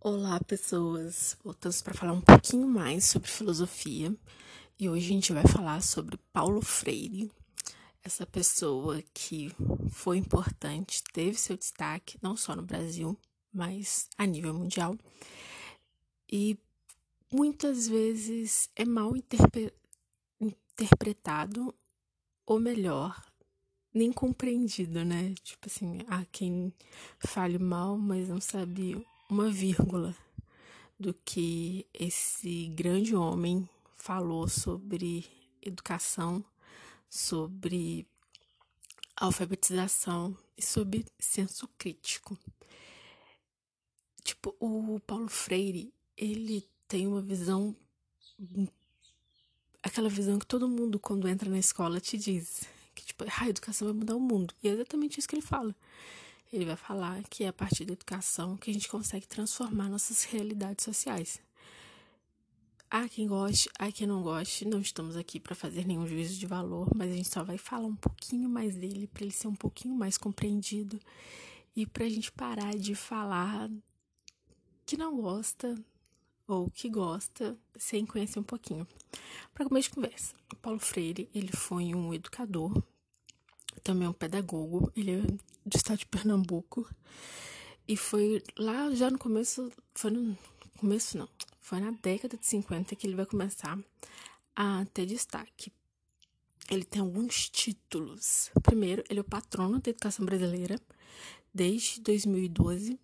Olá, pessoas! Voltamos para falar um pouquinho mais sobre filosofia e hoje a gente vai falar sobre Paulo Freire, essa pessoa que foi importante, teve seu destaque não só no Brasil, mas a nível mundial e muitas vezes é mal interpre interpretado, ou melhor, nem compreendido, né? Tipo assim, há quem fale mal, mas não sabe uma vírgula do que esse grande homem falou sobre educação, sobre alfabetização e sobre senso crítico. Tipo, o Paulo Freire, ele tem uma visão aquela visão que todo mundo quando entra na escola te diz, que tipo, ah, a educação vai mudar o mundo. E é exatamente isso que ele fala. Ele vai falar que é a partir da educação que a gente consegue transformar nossas realidades sociais. Há quem goste, há quem não goste. Não estamos aqui para fazer nenhum juízo de valor, mas a gente só vai falar um pouquinho mais dele para ele ser um pouquinho mais compreendido e para a gente parar de falar que não gosta ou que gosta sem conhecer um pouquinho. Para começo de conversa, Paulo Freire ele foi um educador também um pedagogo, ele do estado de Pernambuco. E foi lá já no começo, foi no começo não, foi na década de 50 que ele vai começar a ter destaque. Ele tem alguns títulos. Primeiro, ele é o patrono da educação brasileira desde 2012.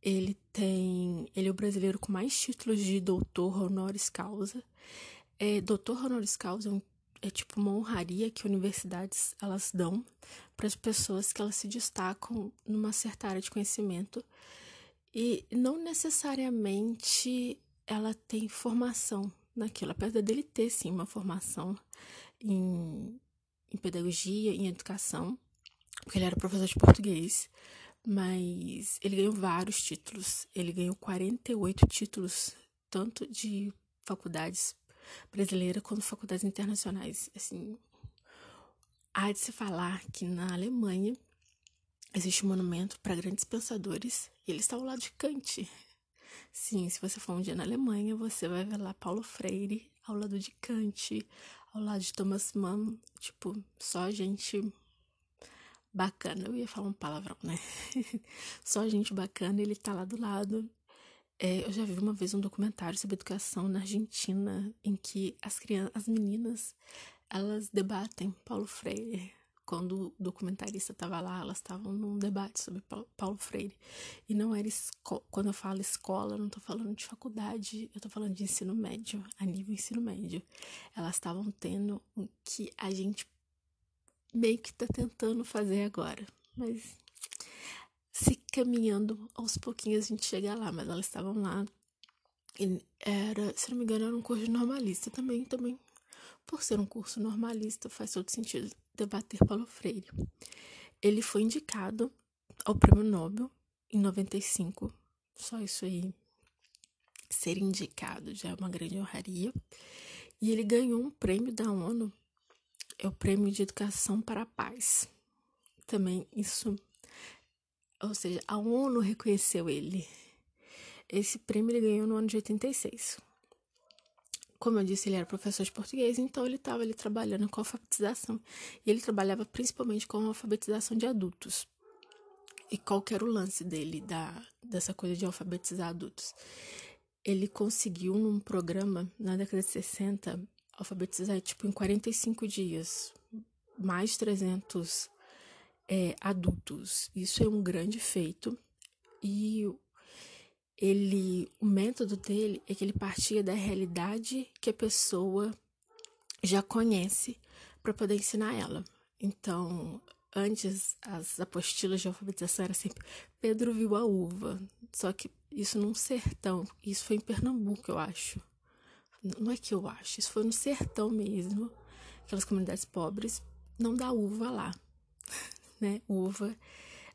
Ele tem, ele é o brasileiro com mais títulos de doutor honoris causa. É, doutor honoris causa é um é tipo uma honraria que universidades elas dão para as pessoas que elas se destacam numa certa área de conhecimento. E não necessariamente ela tem formação naquilo, apesar dele ter sim uma formação em, em pedagogia, em educação, porque ele era professor de português, mas ele ganhou vários títulos, ele ganhou 48 títulos, tanto de faculdades brasileira quanto faculdades internacionais. Assim, há de se falar que na Alemanha existe um monumento para grandes pensadores e ele está ao lado de Kant. Sim, se você for um dia na Alemanha, você vai ver lá Paulo Freire ao lado de Kant, ao lado de Thomas Mann, tipo, só gente bacana. Eu ia falar um palavrão, né? só gente bacana, ele tá lá do lado é, eu já vi uma vez um documentário sobre educação na Argentina em que as crianças, as meninas, elas debatem Paulo Freire. Quando o documentarista estava lá, elas estavam num debate sobre Paulo Freire. E não era. Quando eu falo escola, eu não estou falando de faculdade, eu estou falando de ensino médio, a nível ensino médio. Elas estavam tendo o que a gente meio que está tentando fazer agora. Mas se caminhando aos pouquinhos a gente chega lá, mas elas estavam lá. E era, se não me engano, era um curso normalista também, também. Por ser um curso normalista, faz todo sentido debater Paulo Freire. Ele foi indicado ao Prêmio Nobel em 95. Só isso aí ser indicado já é uma grande honraria. E ele ganhou um prêmio da ONU, é o Prêmio de Educação para a Paz. Também isso ou seja, a ONU reconheceu ele. Esse prêmio ele ganhou no ano de 86. Como eu disse, ele era professor de português, então ele estava ali trabalhando com alfabetização. E ele trabalhava principalmente com alfabetização de adultos. E qual que era o lance dele, da, dessa coisa de alfabetizar adultos? Ele conseguiu, num programa, na década de 60, alfabetizar, tipo, em 45 dias, mais 300 é, adultos. Isso é um grande feito e ele, o método dele é que ele partia da realidade que a pessoa já conhece para poder ensinar ela. Então, antes as apostilas de alfabetização eram sempre Pedro viu a uva, só que isso num sertão, isso foi em Pernambuco, eu acho. Não é que eu acho, isso foi no sertão mesmo, aquelas comunidades pobres, não dá uva lá né? Uva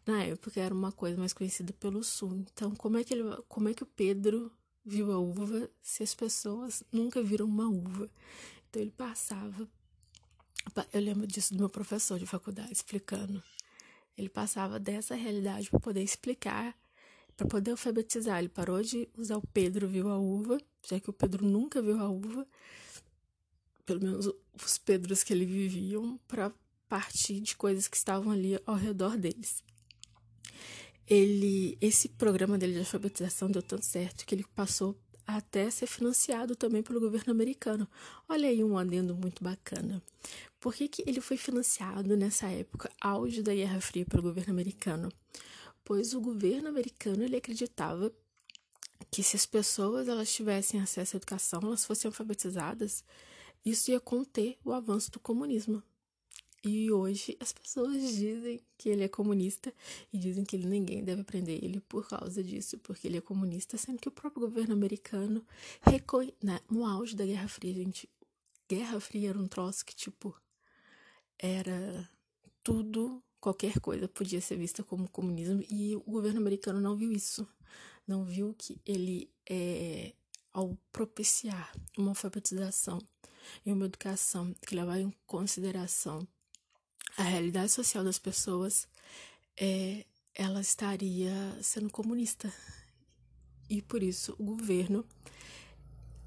na época era uma coisa mais conhecida pelo sul. Então, como é que ele, como é que o Pedro viu a uva se as pessoas nunca viram uma uva? Então ele passava eu lembro disso do meu professor de faculdade explicando. Ele passava dessa realidade para poder explicar para poder alfabetizar, ele parou de usar o Pedro viu a uva, já que o Pedro nunca viu a uva, pelo menos os Pedros que ele viviam, para partir de coisas que estavam ali ao redor deles. Ele, esse programa dele de alfabetização deu tanto certo que ele passou até ser financiado também pelo governo americano. Olha aí um adendo muito bacana. Por que, que ele foi financiado nessa época, auge da Guerra Fria, pelo governo americano? Pois o governo americano ele acreditava que se as pessoas elas tivessem acesso à educação, elas fossem alfabetizadas, isso ia conter o avanço do comunismo. E hoje as pessoas dizem que ele é comunista e dizem que ninguém deve prender ele por causa disso, porque ele é comunista, sendo que o próprio governo americano reconhece. Né, no auge da Guerra Fria, gente. Guerra Fria era um troço que, tipo, era tudo, qualquer coisa podia ser vista como comunismo e o governo americano não viu isso. Não viu que ele, é, ao propiciar uma alfabetização e uma educação que leva em consideração a realidade social das pessoas, é, ela estaria sendo comunista. E por isso o governo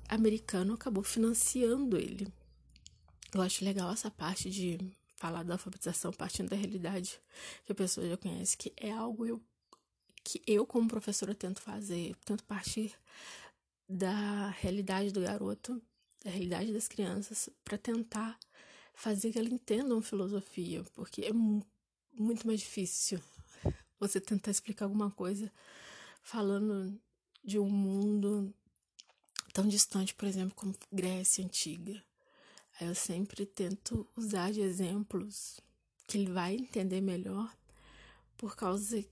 americano acabou financiando ele. Eu acho legal essa parte de falar da alfabetização partindo da realidade que a pessoa já conhece, que é algo eu, que eu, como professora, tento fazer, tento partir da realidade do garoto, da realidade das crianças, para tentar fazer que elas entendam filosofia, porque é muito mais difícil você tentar explicar alguma coisa falando de um mundo tão distante, por exemplo, como Grécia Antiga. Aí eu sempre tento usar de exemplos que ele vai entender melhor, por causa,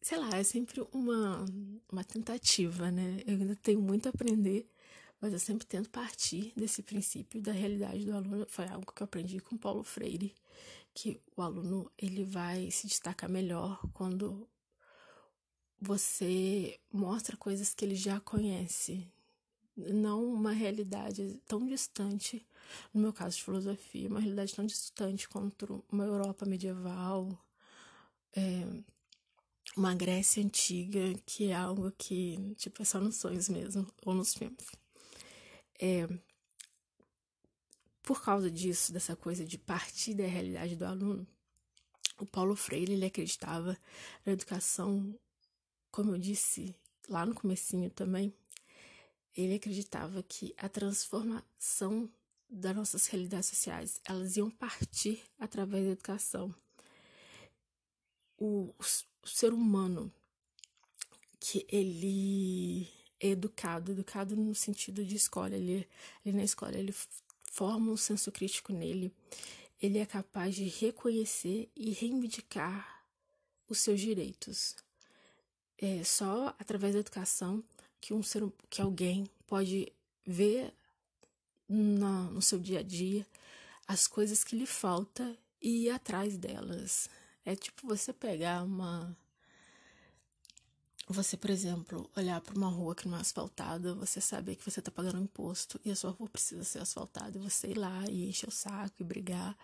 sei lá, é sempre uma, uma tentativa, né? Eu ainda tenho muito a aprender mas eu sempre tento partir desse princípio da realidade do aluno. Foi algo que eu aprendi com Paulo Freire, que o aluno ele vai se destacar melhor quando você mostra coisas que ele já conhece, não uma realidade tão distante, no meu caso de filosofia, uma realidade tão distante quanto uma Europa medieval, é, uma Grécia antiga, que é algo que, tipo, é só nos sonhos mesmo, ou nos filmes. É, por causa disso, dessa coisa de partir da realidade do aluno, o Paulo Freire ele acreditava na educação, como eu disse lá no comecinho também, ele acreditava que a transformação das nossas realidades sociais, elas iam partir através da educação. O, o ser humano que ele educado, educado no sentido de escola. Ele, ele na escola, ele forma um senso crítico nele. Ele é capaz de reconhecer e reivindicar os seus direitos. É só através da educação que um ser, que alguém pode ver no, no seu dia a dia as coisas que lhe falta e ir atrás delas. É tipo você pegar uma você, por exemplo, olhar para uma rua que não é asfaltada, você saber que você está pagando um imposto e a sua rua precisa ser asfaltada, e você ir lá e encher o saco e brigar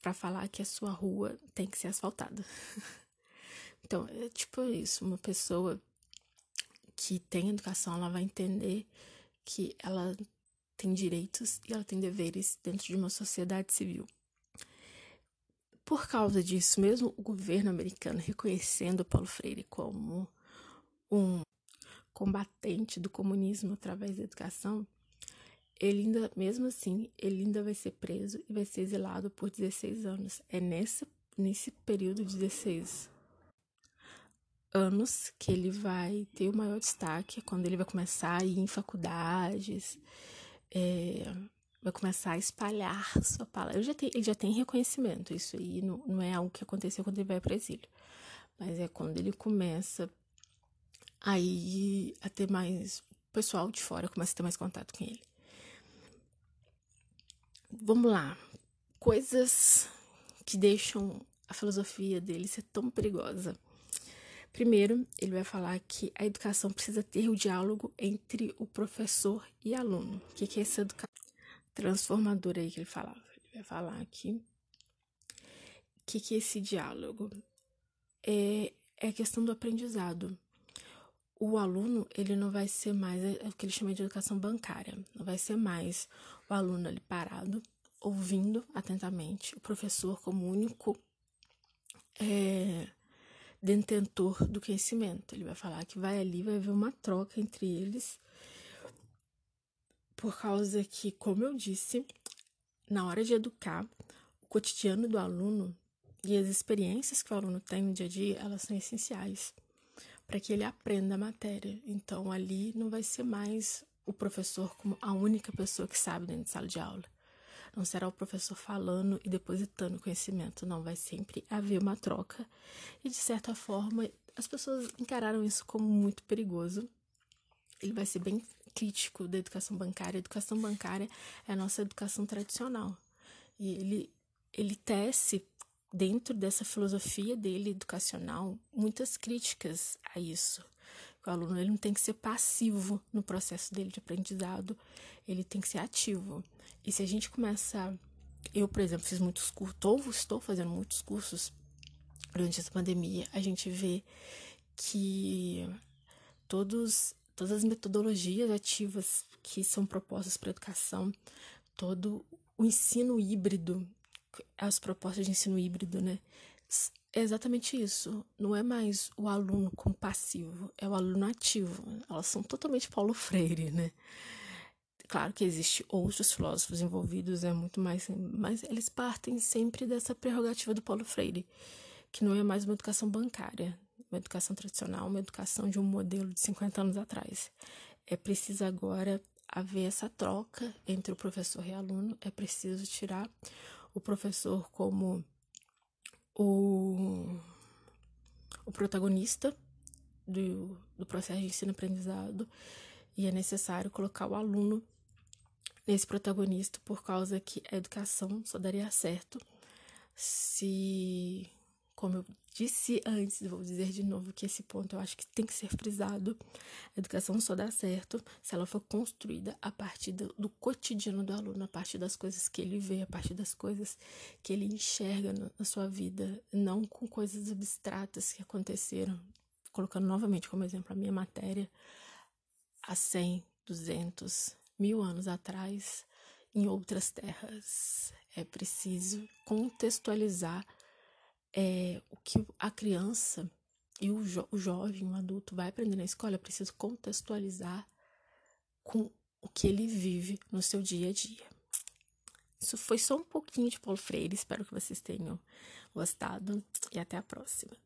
para falar que a sua rua tem que ser asfaltada. então, é tipo isso, uma pessoa que tem educação, ela vai entender que ela tem direitos e ela tem deveres dentro de uma sociedade civil. Por causa disso, mesmo o governo americano reconhecendo Paulo Freire como um combatente do comunismo através da educação, ele ainda, mesmo assim, ele ainda vai ser preso e vai ser exilado por 16 anos. É nesse, nesse período de 16 anos que ele vai ter o maior destaque, é quando ele vai começar a ir em faculdades, é, vai começar a espalhar sua palavra. Ele já tem, ele já tem reconhecimento, isso aí não, não é algo que aconteceu quando ele vai para o exílio, mas é quando ele começa aí a ter mais. O pessoal de fora começa a ter mais contato com ele. Vamos lá. Coisas que deixam a filosofia dele ser tão perigosa. Primeiro, ele vai falar que a educação precisa ter o diálogo entre o professor e aluno. O que é essa educação transformadora aí que ele falava? Ele vai falar aqui. O que é esse diálogo? É, é a questão do aprendizado. O aluno ele não vai ser mais é o que ele chama de educação bancária, não vai ser mais o aluno ali parado, ouvindo atentamente o professor como único é, detentor do conhecimento. Ele vai falar que vai ali, vai haver uma troca entre eles, por causa que, como eu disse, na hora de educar, o cotidiano do aluno e as experiências que o aluno tem no dia a dia, elas são essenciais para que ele aprenda a matéria. Então, ali não vai ser mais o professor como a única pessoa que sabe dentro de sala de aula. Não será o professor falando e depositando conhecimento, não. Vai sempre haver uma troca. E, de certa forma, as pessoas encararam isso como muito perigoso. Ele vai ser bem crítico da educação bancária. A educação bancária é a nossa educação tradicional. E ele, ele tece dentro dessa filosofia dele educacional muitas críticas a isso. O aluno ele não tem que ser passivo no processo dele de aprendizado, ele tem que ser ativo. E se a gente começa, eu por exemplo fiz muitos cursos, estou, fazendo muitos cursos durante essa pandemia, a gente vê que todos todas as metodologias ativas que são propostas para a educação, todo o ensino híbrido as propostas de ensino híbrido, né? É exatamente isso. Não é mais o aluno como passivo, é o aluno ativo. Elas são totalmente Paulo Freire, né? Claro que existe outros filósofos envolvidos, é muito mais, mas eles partem sempre dessa prerrogativa do Paulo Freire, que não é mais uma educação bancária, uma educação tradicional, uma educação de um modelo de 50 anos atrás. É preciso agora haver essa troca entre o professor e o aluno, é preciso tirar o professor como o, o protagonista do, do processo de ensino-aprendizado e é necessário colocar o aluno nesse protagonista por causa que a educação só daria certo se, como eu disse antes, vou dizer de novo que esse ponto eu acho que tem que ser frisado. A educação só dá certo se ela for construída a partir do, cotidiano do aluno, a partir das coisas que ele vê, a partir das coisas que ele enxerga na sua vida, não com coisas abstratas que aconteceram. Colocando novamente como exemplo a minha matéria, há 100, 200, mil anos atrás, em outras terras. É preciso contextualizar é, o que a criança e o, jo o jovem, o adulto vai aprender na escola, é preciso contextualizar com o que ele vive no seu dia a dia. Isso foi só um pouquinho de Paulo Freire, espero que vocês tenham gostado e até a próxima.